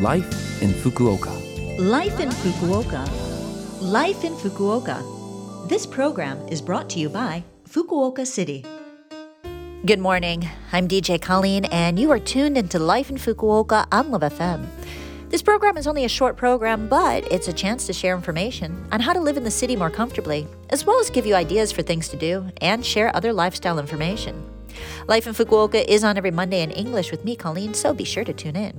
Life in Fukuoka. Life in Fukuoka. Life in Fukuoka. This program is brought to you by Fukuoka City. Good morning. I'm DJ Colleen, and you are tuned into Life in Fukuoka on Love FM. This program is only a short program, but it's a chance to share information on how to live in the city more comfortably, as well as give you ideas for things to do and share other lifestyle information. Life in Fukuoka is on every Monday in English with me, Colleen, so be sure to tune in.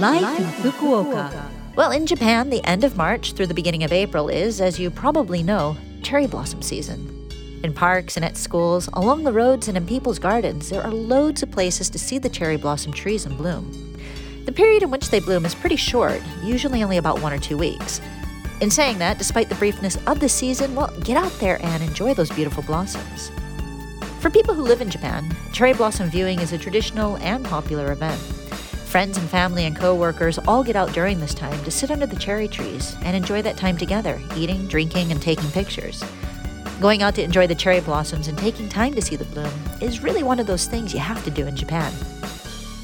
Life, in Fukuoka. Well, in Japan, the end of March through the beginning of April is, as you probably know, cherry blossom season. In parks and at schools, along the roads and in people's gardens, there are loads of places to see the cherry blossom trees in bloom. The period in which they bloom is pretty short, usually only about one or two weeks. In saying that, despite the briefness of the season, well, get out there and enjoy those beautiful blossoms. For people who live in Japan, cherry blossom viewing is a traditional and popular event. Friends and family and co-workers all get out during this time to sit under the cherry trees and enjoy that time together, eating, drinking, and taking pictures. Going out to enjoy the cherry blossoms and taking time to see the bloom is really one of those things you have to do in Japan.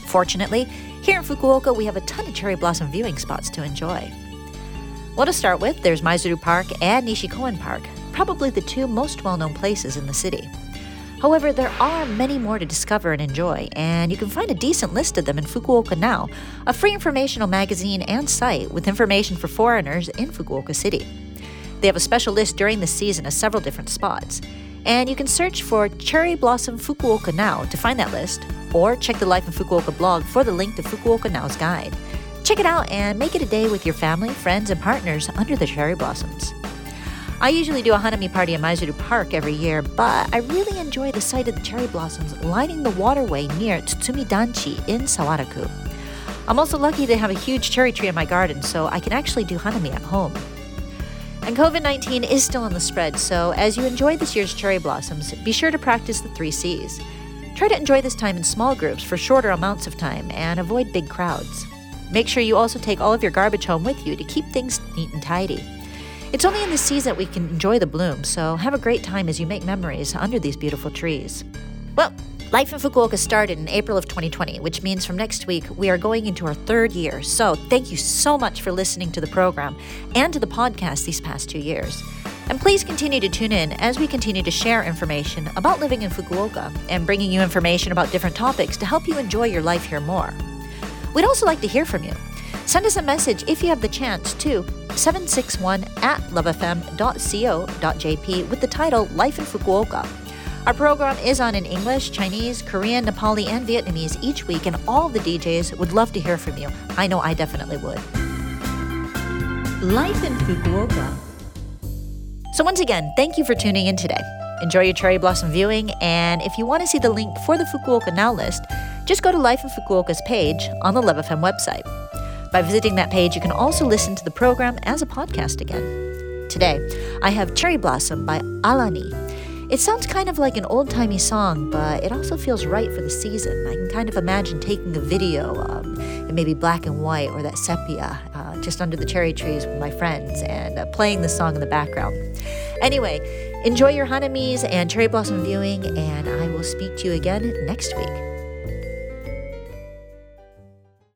Fortunately, here in Fukuoka, we have a ton of cherry blossom viewing spots to enjoy. Well, to start with, there's Maizuru Park and Nishikoen Park, probably the two most well known places in the city. However, there are many more to discover and enjoy, and you can find a decent list of them in Fukuoka Now, a free informational magazine and site with information for foreigners in Fukuoka City. They have a special list during the season of several different spots, and you can search for Cherry Blossom Fukuoka Now to find that list, or check the Life in Fukuoka blog for the link to Fukuoka Now's guide. Check it out and make it a day with your family, friends, and partners under the cherry blossoms. I usually do a Hanami party in Maizuru Park every year, but I really enjoy the sight of the cherry blossoms lining the waterway near Tsutsumi Danchi in Sawaraku. I'm also lucky to have a huge cherry tree in my garden, so I can actually do Hanami at home. And COVID 19 is still on the spread, so as you enjoy this year's cherry blossoms, be sure to practice the three C's. Try to enjoy this time in small groups for shorter amounts of time and avoid big crowds. Make sure you also take all of your garbage home with you to keep things neat and tidy. It's only in this season that we can enjoy the bloom, so have a great time as you make memories under these beautiful trees. Well, Life in Fukuoka started in April of 2020, which means from next week we are going into our third year. So thank you so much for listening to the program and to the podcast these past two years. And please continue to tune in as we continue to share information about living in Fukuoka and bringing you information about different topics to help you enjoy your life here more. We'd also like to hear from you. Send us a message if you have the chance to 761 at lovefm.co.jp with the title Life in Fukuoka. Our program is on in English, Chinese, Korean, Nepali, and Vietnamese each week, and all the DJs would love to hear from you. I know I definitely would. Life in Fukuoka. So, once again, thank you for tuning in today. Enjoy your cherry blossom viewing, and if you want to see the link for the Fukuoka Now list, just go to Life in Fukuoka's page on the Love FM website. By visiting that page, you can also listen to the program as a podcast again. Today, I have Cherry Blossom by Alani. It sounds kind of like an old timey song, but it also feels right for the season. I can kind of imagine taking a video, um, it may be black and white or that sepia, uh, just under the cherry trees with my friends and uh, playing the song in the background. Anyway, enjoy your Hanamis and cherry blossom viewing, and I will speak to you again next week.